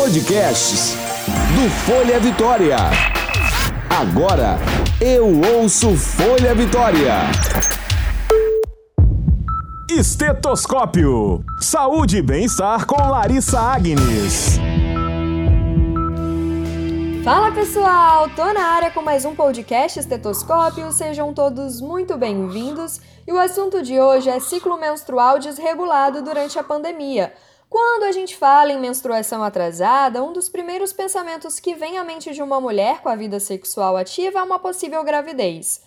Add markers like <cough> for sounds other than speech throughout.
Podcasts do Folha Vitória. Agora eu ouço Folha Vitória. Estetoscópio. Saúde e bem-estar com Larissa Agnes. Fala pessoal, tô na área com mais um podcast Estetoscópio. Sejam todos muito bem-vindos. E o assunto de hoje é ciclo menstrual desregulado durante a pandemia. Quando a gente fala em menstruação atrasada, um dos primeiros pensamentos que vem à mente de uma mulher com a vida sexual ativa é uma possível gravidez.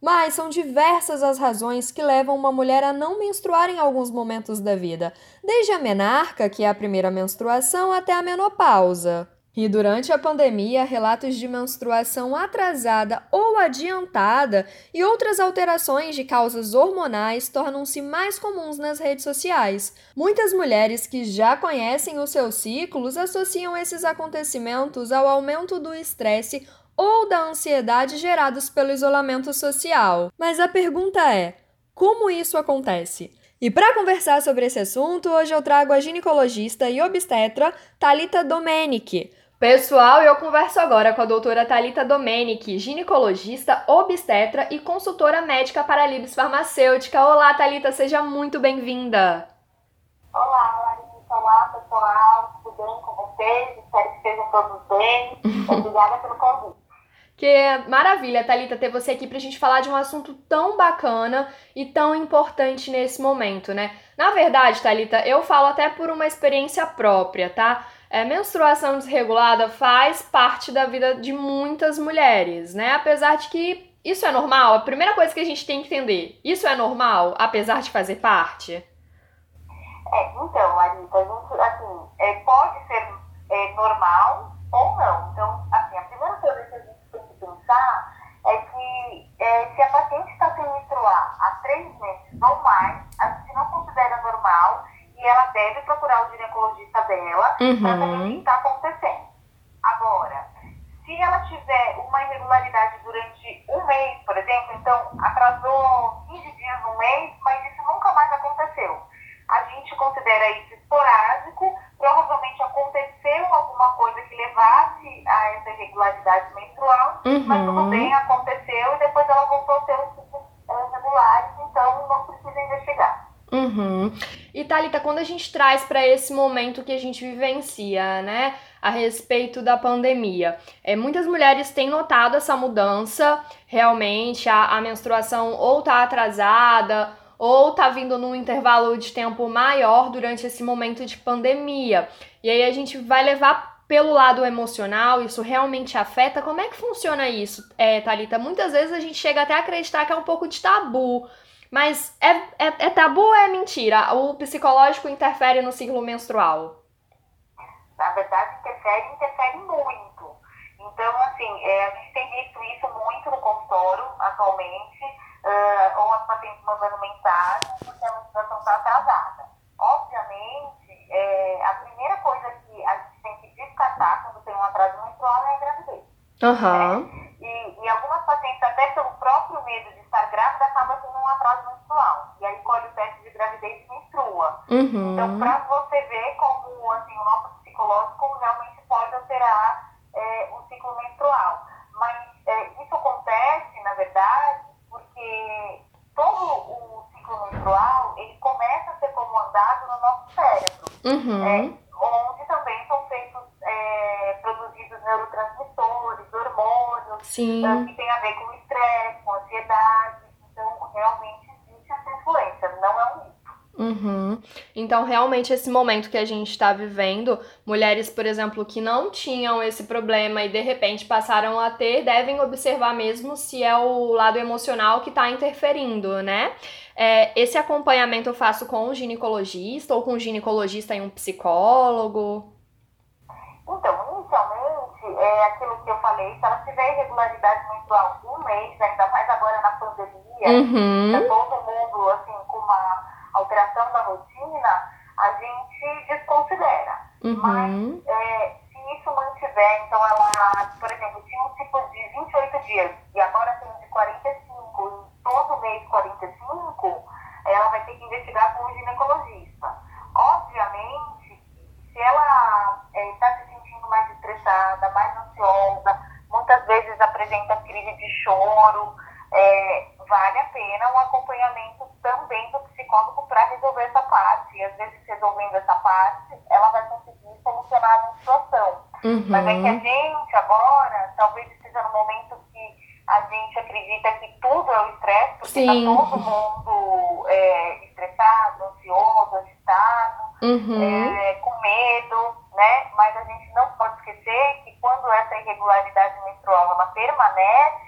Mas são diversas as razões que levam uma mulher a não menstruar em alguns momentos da vida, desde a menarca, que é a primeira menstruação, até a menopausa. E durante a pandemia, relatos de menstruação atrasada ou adiantada e outras alterações de causas hormonais tornam-se mais comuns nas redes sociais. Muitas mulheres que já conhecem os seus ciclos associam esses acontecimentos ao aumento do estresse ou da ansiedade gerados pelo isolamento social. Mas a pergunta é: como isso acontece? E para conversar sobre esse assunto, hoje eu trago a ginecologista e obstetra Talita Domenici. Pessoal, eu converso agora com a doutora Talita Domenici, ginecologista, obstetra e consultora médica para a Libs Farmacêutica. Olá, Talita, seja muito bem-vinda. Olá, Larissa. Olá, pessoal. Tudo bem com vocês? Espero que estejam todos bem. <laughs> Obrigada pelo convite. Que maravilha, Talita, ter você aqui para a gente falar de um assunto tão bacana e tão importante nesse momento, né? Na verdade, Talita, eu falo até por uma experiência própria, tá? É, menstruação desregulada faz parte da vida de muitas mulheres, né? Apesar de que isso é normal, a primeira coisa que a gente tem que entender, isso é normal, apesar de fazer parte? É, então, Larissa, a gente, assim, é, pode ser é, normal ou não. Então, assim, a primeira coisa que a gente tem que pensar é que é, se a paciente está sem menstruar há três meses ou mais, a gente não considera normal e ela deve procurar o ginecologista dela uhum. está acontecendo. Agora, se ela tiver uma irregularidade durante um mês, por exemplo, então atrasou 15 dias, um mês, mas isso nunca mais aconteceu. A gente considera isso esporádico, provavelmente aconteceu alguma coisa que levasse a essa irregularidade menstrual, uhum. mas tudo bem, aconteceu e depois ela voltou a ter os ciclos regulares, então não precisa investigar. Uhum. E Thalita, quando a gente traz para esse momento que a gente vivencia, né, a respeito da pandemia, é, muitas mulheres têm notado essa mudança, realmente, a, a menstruação ou tá atrasada, ou tá vindo num intervalo de tempo maior durante esse momento de pandemia. E aí a gente vai levar pelo lado emocional, isso realmente afeta? Como é que funciona isso, é, Thalita? Muitas vezes a gente chega até a acreditar que é um pouco de tabu mas é, é, é tabu ou é mentira? O psicológico interfere no ciclo menstrual? Na verdade, interfere interfere muito. Então, assim, é, a gente tem visto isso muito no consultório atualmente, uh, ou as pacientes mandando mensagem porque a menstruação está atrasada. Obviamente, é, a primeira coisa que a gente tem que descartar quando tem um atraso menstrual é a gravidez. Uhum. Né? E, e algumas pacientes, até pelo próprio medo de estar grávida, acabam tendo um atraso menstrual. E aí colhe o teste de gravidez e menstrua. Uhum. Então, para você ver como assim, o nosso psicológico realmente pode alterar é, o ciclo menstrual. Mas é, isso acontece, na verdade, porque todo o ciclo menstrual ele começa a ser comandado no nosso cérebro. Uhum. É, onde também são feitos, é, produzidos neurotransmissores, hormônios, Sim. que tem a ver com estresse, com ansiedade. Então, realmente existe essa influência, não é um mito. Uhum. Então, realmente, esse momento que a gente está vivendo, mulheres, por exemplo, que não tinham esse problema e de repente passaram a ter, devem observar mesmo se é o lado emocional que está interferindo, né? É, esse acompanhamento eu faço com um ginecologista ou com um ginecologista e um psicólogo? Então, inicialmente, é aquilo que eu falei, se ela tiver irregularidade menstrual um mês, ainda mais agora na pandemia, uhum. tá todo mundo, assim, com uma alteração da rotina, a gente desconsidera. Uhum. Mas é, se isso mantiver, então ela, por exemplo, tinha um ciclo de 28 dias e agora tem de 45, e todo mês 45, ela vai ter que investigar com o ginecologista. Obviamente, se ela está é, se sentindo choro, é, vale a pena um acompanhamento também do psicólogo para resolver essa parte. E às vezes, resolvendo essa parte, ela vai conseguir solucionar a situação. Uhum. Mas é que a gente agora, talvez esteja no momento que a gente acredita que tudo é o estresse, porque está todo mundo é, estressado, ansioso, agitado, uhum. é, com medo, né? Mas a gente não pode esquecer que quando essa irregularidade menstrual ela permanece,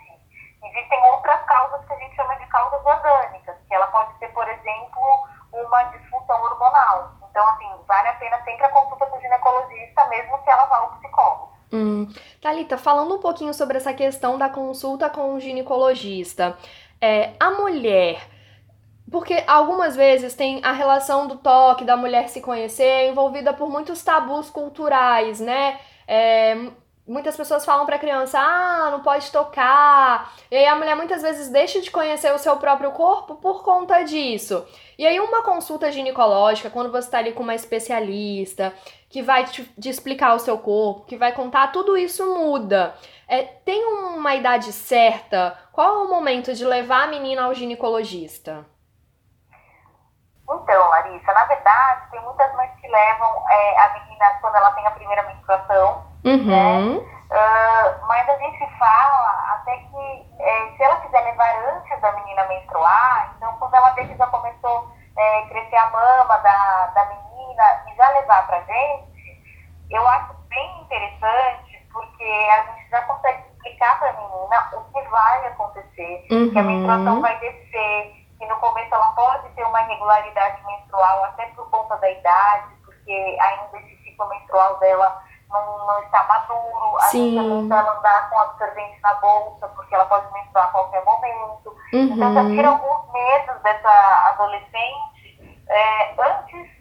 existem outras causas que a gente chama de causas orgânicas, que ela pode ser, por exemplo, uma disfunção hormonal. Então, assim, vale a pena sempre a consulta com o ginecologista, mesmo que ela vá ao psicólogo. Hum. Thalita, falando um pouquinho sobre essa questão da consulta com o ginecologista, é, a mulher. Porque algumas vezes tem a relação do toque, da mulher se conhecer, envolvida por muitos tabus culturais, né? É, muitas pessoas falam para a criança, ah, não pode tocar. E aí a mulher muitas vezes deixa de conhecer o seu próprio corpo por conta disso. E aí uma consulta ginecológica, quando você está ali com uma especialista, que vai te, te, explicar o seu corpo, que vai contar, tudo isso muda. É, tem uma idade certa? Qual é o momento de levar a menina ao ginecologista? Então, Larissa, na verdade, tem muitas mães que levam é, a menina quando ela tem a primeira menstruação, uhum. né? Uh, mas a gente fala até que é, se ela quiser levar antes da menina menstruar, então quando ela vê que já começou a é, crescer a mama da, da menina levar pra gente, eu acho bem interessante porque a gente já consegue explicar pra menina o que vai acontecer, uhum. que a menstruação uhum. vai descer, que no começo ela pode ter uma irregularidade menstrual, até por conta da idade, porque ainda esse ciclo menstrual dela não, não está maduro, a Sim. gente ela andar com absorvente na bolsa, porque ela pode menstruar a qualquer momento. Uhum. Então já tira alguns medos dessa adolescente é, antes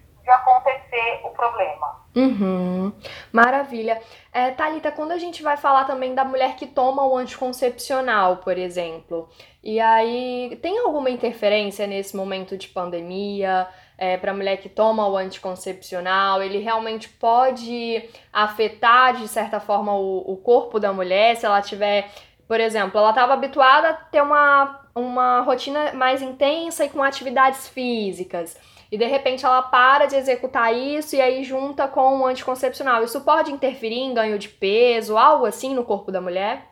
o problema. Uhum. Maravilha. É, Thalita, quando a gente vai falar também da mulher que toma o anticoncepcional, por exemplo, e aí tem alguma interferência nesse momento de pandemia? É, para a mulher que toma o anticoncepcional, ele realmente pode afetar de certa forma o, o corpo da mulher se ela tiver, por exemplo, ela estava habituada a ter uma, uma rotina mais intensa e com atividades físicas e de repente ela para de executar isso e aí junta com o anticoncepcional. Isso pode interferir em ganho de peso, algo assim no corpo da mulher?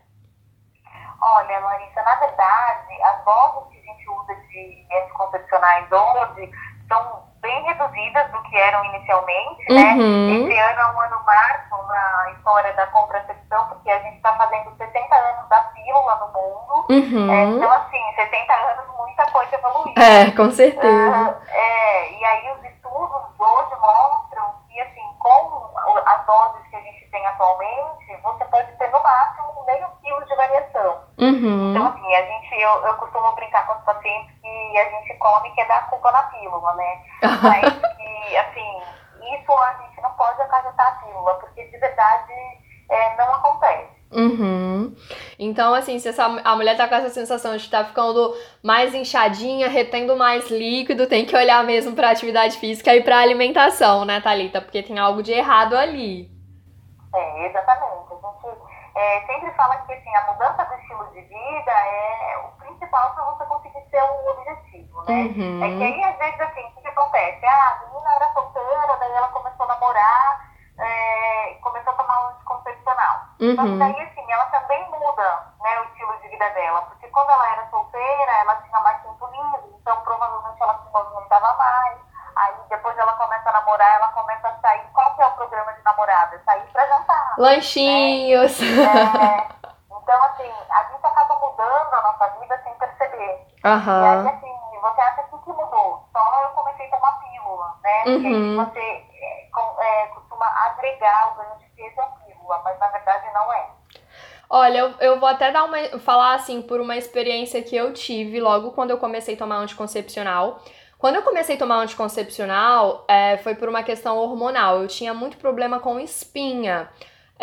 Olha, Larissa, na verdade, as doses que a gente usa de anticoncepcionais hoje são bem reduzidas do que eram inicialmente, né? uhum. né? Esse ano é um ano marco na história da contracepção, porque a gente está fazendo 60 anos da pílula no mundo. Uhum. É, então, assim, 60 anos, muita coisa evoluiu. É, com certeza. Uh, é, e aí os estudos hoje mostram que, assim, com as doses que a gente tem atualmente, você pode ter no máximo meio quilo de variação. Uhum. Então, assim, a gente, eu, eu costumo brincar com os pacientes que a gente come que é dar culpa na pílula, né? Mas <laughs> que, assim, isso a gente não pode acarretar a pílula, porque de verdade é, não acontece. Uhum. Então, assim, se essa, a mulher tá com essa sensação de estar tá ficando mais inchadinha, retendo mais líquido, tem que olhar mesmo pra atividade física e pra alimentação, né, Thalita? Porque tem algo de errado ali. É, exatamente. É, sempre fala que assim, a mudança do estilo de vida é o principal para você conseguir ser um objetivo, né? Uhum. É que aí, às vezes, assim, o que, acontece? Ah, a menina era solteira, daí ela começou a namorar, é, começou a tomar um anticoncepcional. Uhum. Só que daí, assim, ela também muda né, o estilo de vida dela, porque quando ela era solteira, ela tinha mais tempo livre, então provavelmente ela se movimentava mais. Aí depois ela começa a namorar, Lanchinhos. Né? É, então, assim, a gente acaba mudando a nossa vida sem perceber. Uhum. E aí, assim, você acha que o que mudou? Só eu comecei a tomar pílula, né? Porque uhum. você é, é, costuma agregar o ganho de peso à pílula, mas na verdade não é. Olha, eu, eu vou até dar uma, falar assim por uma experiência que eu tive logo quando eu comecei a tomar anticoncepcional. Quando eu comecei a tomar anticoncepcional, é, foi por uma questão hormonal. Eu tinha muito problema com espinha.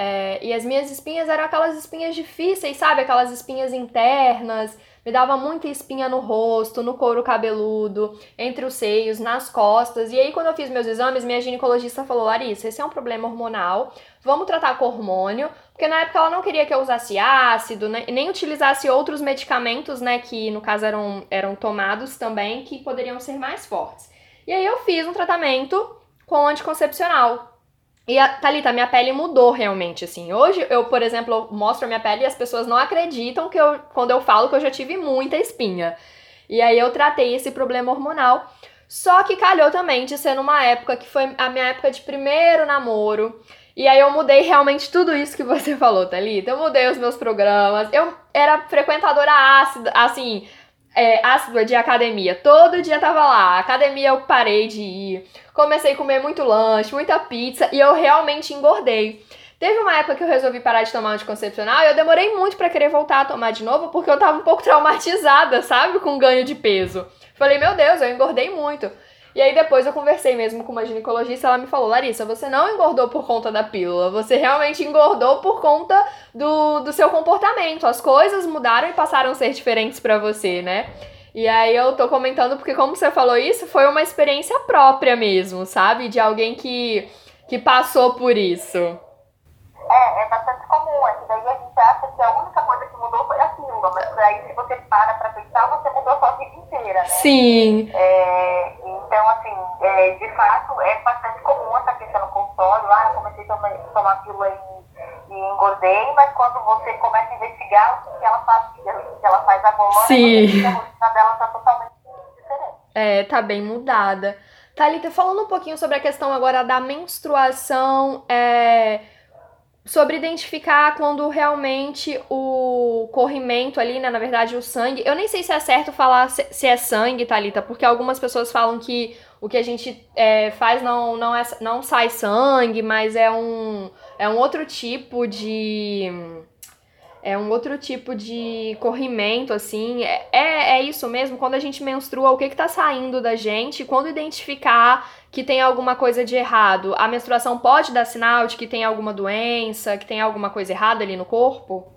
É, e as minhas espinhas eram aquelas espinhas difíceis, sabe? Aquelas espinhas internas. Me dava muita espinha no rosto, no couro cabeludo, entre os seios, nas costas. E aí, quando eu fiz meus exames, minha ginecologista falou: Larissa, esse é um problema hormonal, vamos tratar com hormônio. Porque na época ela não queria que eu usasse ácido, né, nem utilizasse outros medicamentos, né, que no caso eram, eram tomados também, que poderiam ser mais fortes. E aí eu fiz um tratamento com anticoncepcional, e a Thalita, minha pele mudou realmente, assim. Hoje eu, por exemplo, eu mostro a minha pele e as pessoas não acreditam que eu, quando eu falo que eu já tive muita espinha. E aí eu tratei esse problema hormonal. Só que calhou também de ser numa época que foi a minha época de primeiro namoro. E aí eu mudei realmente tudo isso que você <laughs> falou, Thalita. Eu mudei os meus programas. Eu era frequentadora ácida, assim, é, ácida de academia. Todo dia tava lá. Academia eu parei de ir. Comecei a comer muito lanche, muita pizza e eu realmente engordei. Teve uma época que eu resolvi parar de tomar anticoncepcional e eu demorei muito para querer voltar a tomar de novo porque eu tava um pouco <laughs> traumatizada, sabe? Com ganho de peso. Falei, meu Deus, eu engordei muito. E aí depois eu conversei mesmo com uma ginecologista, ela me falou, Larissa, você não engordou por conta da pílula, você realmente engordou por conta do, do seu comportamento. As coisas mudaram e passaram a ser diferentes para você, né? E aí eu tô comentando porque como você falou isso, foi uma experiência própria mesmo, sabe? De alguém que, que passou por isso. É, é bastante comum. É que daí a gente acha que a única coisa que mudou foi a pílula, mas aí se você para pra pensar, você mudou a sua vida inteira, né? Sim. É, então, assim, é, de fato, é bastante comum essa questão no consultório. Ah, eu comecei a tomar, tomar pílula e, e engordei, mas quando você começa a investigar o que ela fazia, o que ela faz agora, Sim. a rotina dela tá totalmente diferente. É, tá bem mudada. Thalita, falando um pouquinho sobre a questão agora da menstruação, é, sobre identificar quando realmente o corrimento ali, né, na verdade o sangue, eu nem sei se é certo falar se, é sangue, Thalita, porque algumas pessoas falam que o que a gente é, faz não, não, é, não sai sangue, mas é um, é um outro tipo de é um outro tipo de corrimento, assim. É, é, é isso mesmo, quando a gente menstrua, o que que tá saindo da gente, quando identificar que tem alguma coisa de errado, a menstruação pode dar sinal de que tem alguma doença, que tem alguma coisa errada ali no corpo?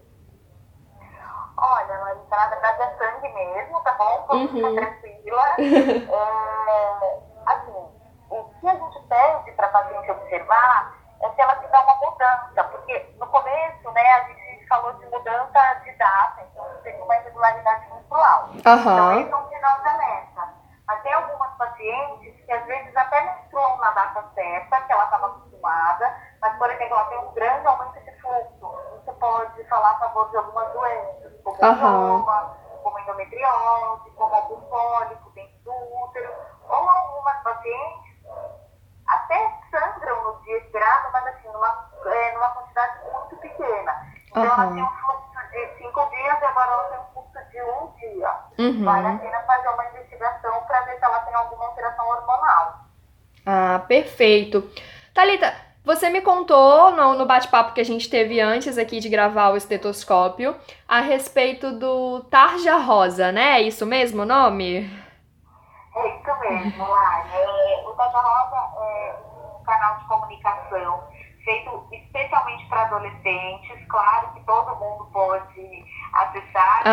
Olha, Larissa, na verdade é sangue mesmo, tá bom? Vamos Uhum. ficar tranquila. <laughs> é, assim, o que a gente pede para a paciente observar é se ela tiver uma mudança, porque no começo, né, a gente falou de mudança de data, então teve uma irregularidade menstrual. Então, Aham. esse é um sinal de alerta. Mas tem algumas pacientes que às vezes até menstruam na data certa, que ela estava acostumada, mas, por exemplo, ela tem um grande aumento de fluxo. Isso pode falar a favor de algumas doenças, como Aham. mioma, como endometriose, como algum fólico dentro do útero, ou algumas pacientes até sangram no dia esperado, mas assim, numa, é, numa quantidade muito pequena. Então ela tem um fluxo de cinco dias e agora ela tem um fluxo de um dia. Uhum. Vale a pena fazer uma investigação para ver se ela tem alguma alteração hormonal. Ah, perfeito. Thalita, você me contou no, no bate-papo que a gente teve antes aqui de gravar o estetoscópio a respeito do tarja rosa, né? É isso mesmo o nome? É isso mesmo, Lai. É, o Taja Rosa é um canal de comunicação feito especialmente para adolescentes. Claro que todo mundo pode acessar. né?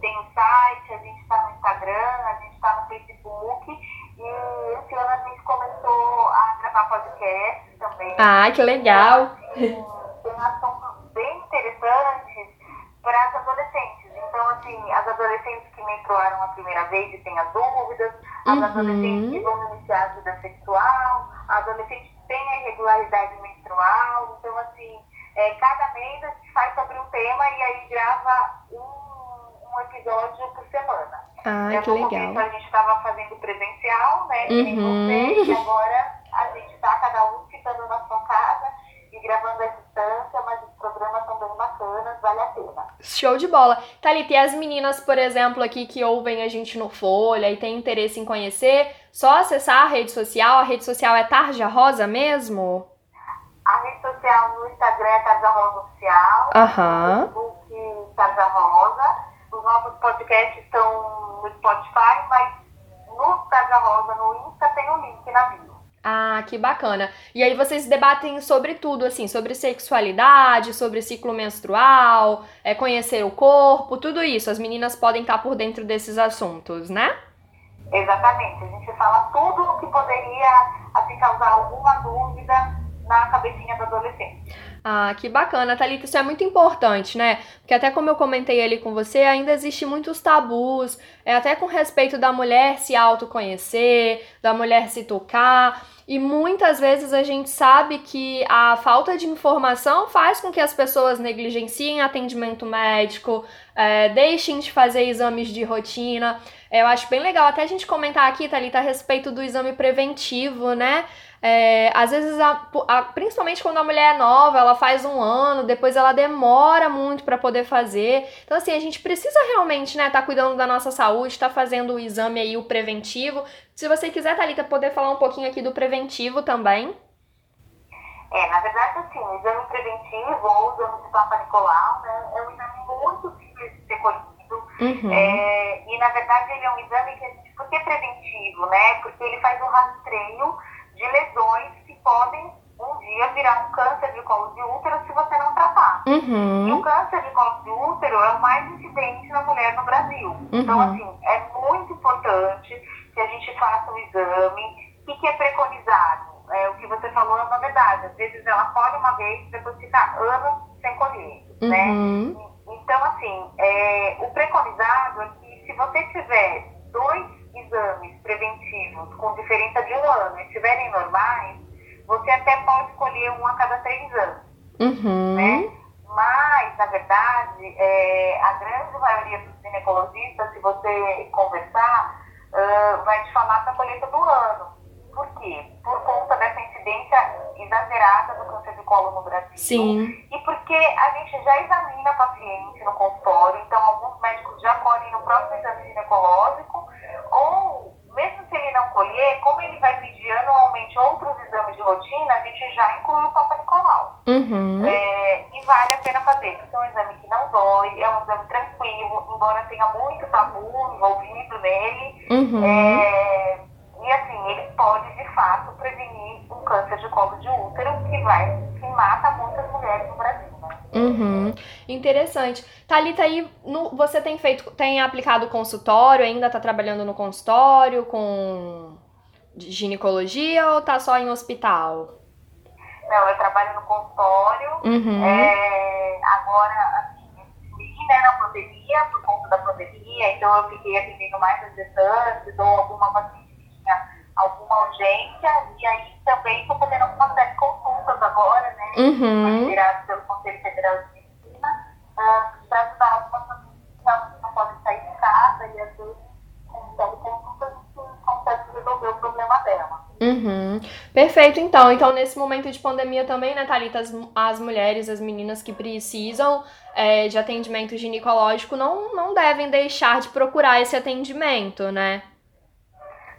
Tem o site, a gente está no Instagram, a gente está no Facebook. E esse ano a gente começou a gravar podcast também. Ah, que legal. Tem, tem assuntos bem interessantes para as adolescentes. Então, assim, as adolescentes que menstruaram a primeira vez e têm as dúvidas, as Uhum. adolescentes que vão iniciar a vida sexual, a adolescente que tem a irregularidade menstrual. Então, assim, é, cada mês a gente faz sobre um tema e aí grava um, um episódio por semana. Ah, Então, que no começo legal. a gente estava fazendo presencial, né? Uhum. e agora a gente está cada um ficando na sua casa e gravando à distância, mas os programas são bem bacanas, vale a pena. Show de bola. Thalita, e as meninas, por exemplo, aqui que ouvem a gente no Folha e têm interesse em conhecer, só acessar a rede social. A rede social é Tarja Rosa mesmo? A rede social no Instagram é Tarja Rosa Oficial, Aham. no Facebook Tarja Rosa. Os nossos podcasts estão no Spotify, mas no Tarja Rosa, no Insta, tem o link na bio. Ah, que bacana. E aí vocês debatem sobre tudo, assim, sobre sexualidade, sobre ciclo menstrual, é, conhecer o corpo, tudo isso. As meninas podem estar por dentro desses assuntos, né? Exatamente. A gente fala tudo o que poderia assim, causar alguma dúvida na cabecinha do adolescente. Ah, que bacana, Thalita, isso é muito importante, né? Porque até como eu comentei ali com você, ainda existe muitos tabus, é até com respeito da mulher se autoconhecer, da mulher se tocar. E muitas vezes a gente sabe que a falta de informação faz com que as pessoas negligenciem atendimento médico, é, deixem de fazer exames de rotina. Eu acho bem legal até a gente comentar aqui, Thalita, a respeito do exame preventivo, né? É, às vezes, a, a, principalmente quando a mulher é nova, ela faz um ano, depois ela demora muito para poder fazer. Então, assim, a gente precisa realmente, né, tá cuidando da nossa saúde, tá fazendo o exame aí, o preventivo. Se você quiser, Thalita, poder falar um pouquinho aqui do preventivo também. É, na verdade, assim, o exame preventivo ou o exame de Papa Nicolau, né, é um exame muito simples de ser colhido. Uhum. É, e, na verdade, ele é um exame que a gente, por que preventivo, né? Porque ele faz um rastreio de lesões que podem um dia virar um câncer de colo de útero se você não tratar. Uhum. E o câncer de colo de útero é o mais incidente na mulher no Brasil. Uhum. Então, assim, é muito importante que a gente faça o exame. O que, que é preconizado? É, o que você falou é uma verdade. Às vezes ela colhe uma vez e depois fica anos sem colher, né? uhum. né? Então, assim, é, o preconizado é que se você tiver dois exames preventivos com diferença de um ano estiverem normais, você até pode escolher um a cada três anos. Uhum. Né? Mas, na verdade, é, a grande maioria dos ginecologistas, se você conversar, uh, vai te falar para a colheita do ano. Por quê? Por conta dessa incidência exagerada do câncer de colo no Brasil. Sim. E porque a gente já examina paciente no consultório, então alguns médicos já colhem no próprio exame ginecológico, ou mesmo se ele não colher, como ele vai pedir anualmente outros exames de rotina, a gente já inclui o Papa Nicolau. Uhum. É, e vale a pena fazer, porque é um exame que não dói, é um exame tranquilo, embora tenha muito tabu envolvido nele. Uhum. É, e assim, ele pode de fato prevenir um câncer de colo de útero que vai, que mata muitas mulheres no Brasil. Né? Uhum. Interessante. Thalita, aí no, você tem feito, tem aplicado consultório, ainda tá trabalhando no consultório com ginecologia ou tá só em hospital? Não, eu trabalho no consultório. Uhum. É, agora, assim, eu né, na pandemia, por conta da pandemia, então eu fiquei atendendo mais as gestantes ou alguma paciente que tinha alguma urgência, e aí também estou fazendo algumas série de consultas agora, né? Uhum. Lideradas pelo Conselho Federal de Medicina, uh, para ajudar algumas famílias que realmente não podem sair de casa e às vezes com teleconsulta a gente consegue resolver o problema dela. Uhum. Perfeito, então. Então, nesse momento de pandemia também, né, Thalita, as, as mulheres, as meninas que precisam é, de atendimento ginecológico não, não devem deixar de procurar esse atendimento, né?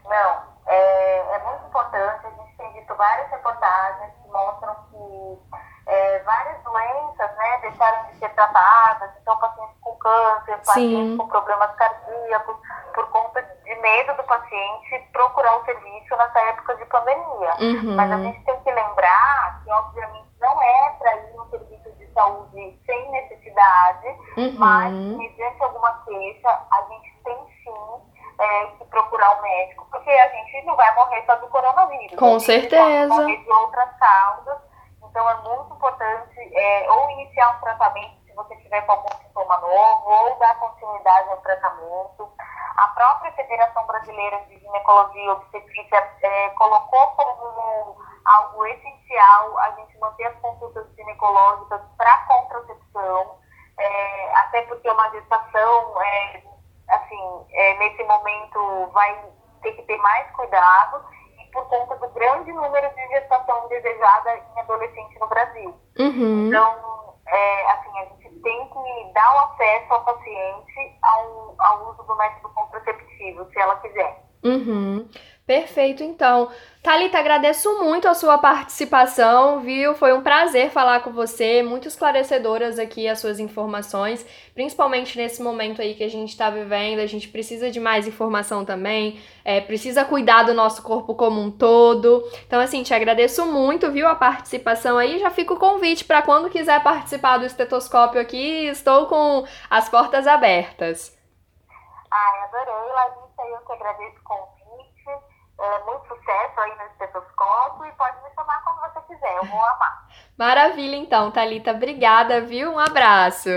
Não, é, é muito importante. A gente tem visto várias reportagens que mostram que é, várias doenças né, deixaram de ser tratadas, então pacientes com câncer, pacientes Sim. com problemas cardíacos, por conta de medo do paciente procurar o serviço nessa época de pandemia. Uhum. Mas a gente tem que lembrar que, obviamente, não é para ir no serviço de saúde sem necessidade, Uhum. mas, mediante alguma queixa, a gente tem sim é, que procurar o médico, porque a gente não vai morrer só do coronavírus. Com certeza. Pode morrer de outras causas. Então, é muito importante é, ou iniciar um tratamento se você tiver com algum sintoma novo, ou dar continuidade ao tratamento. A própria Federação Brasileira Ginecologia e Obstetrícia é, colocou como algo essencial a gente manter as consultas ginecológicas para contracepção, é, até porque uma gestação, é, assim, é, nesse momento vai ter que ter mais cuidado e por conta do grande número de gestação indesejada em adolescente no Brasil. Uhum. Então, é, assim, a gente tem que dar o acesso à paciente ao, ao uso do método contraceptivo, se ela quiser. Uhum. Perfeito, então. Thalita, agradeço muito a sua participação, viu? Foi um prazer falar com você, muito esclarecedoras aqui as suas informações, principalmente nesse momento aí que a gente está vivendo, a gente precisa de mais informação também, é, precisa cuidar do nosso corpo como um todo. Então, assim, te agradeço muito, viu, a participação aí, já fica o convite para quando quiser participar do estetoscópio aqui, estou com as portas abertas. Ai, adorei, Larissa, eu que agradeço o convite é, muito sucesso aí no estetoscópio e pode me chamar quando você quiser, eu vou amar. <laughs> Maravilha, então, Thalita. Obrigada, viu? Um abraço.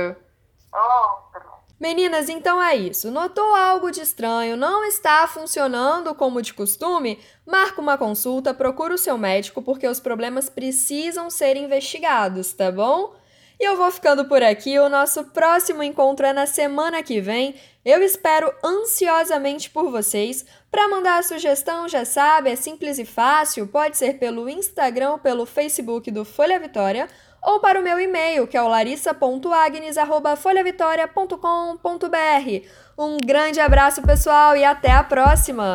Outro. Meninas, então é isso. Notou algo de estranho, não está funcionando como de costume? Marca uma consulta, procura o seu médico porque os problemas precisam ser investigados, tá bom? E eu vou ficando por aqui. O nosso próximo encontro é na semana que vem. Eu espero ansiosamente por vocês. Para mandar a sugestão, já sabe, é simples e fácil. Pode ser pelo Instagram, pelo Facebook do Folha Vitória ou para o meu e-mail, que é o larissa.agnes@folhavitoria.com.br. Um grande abraço, pessoal, e até a próxima.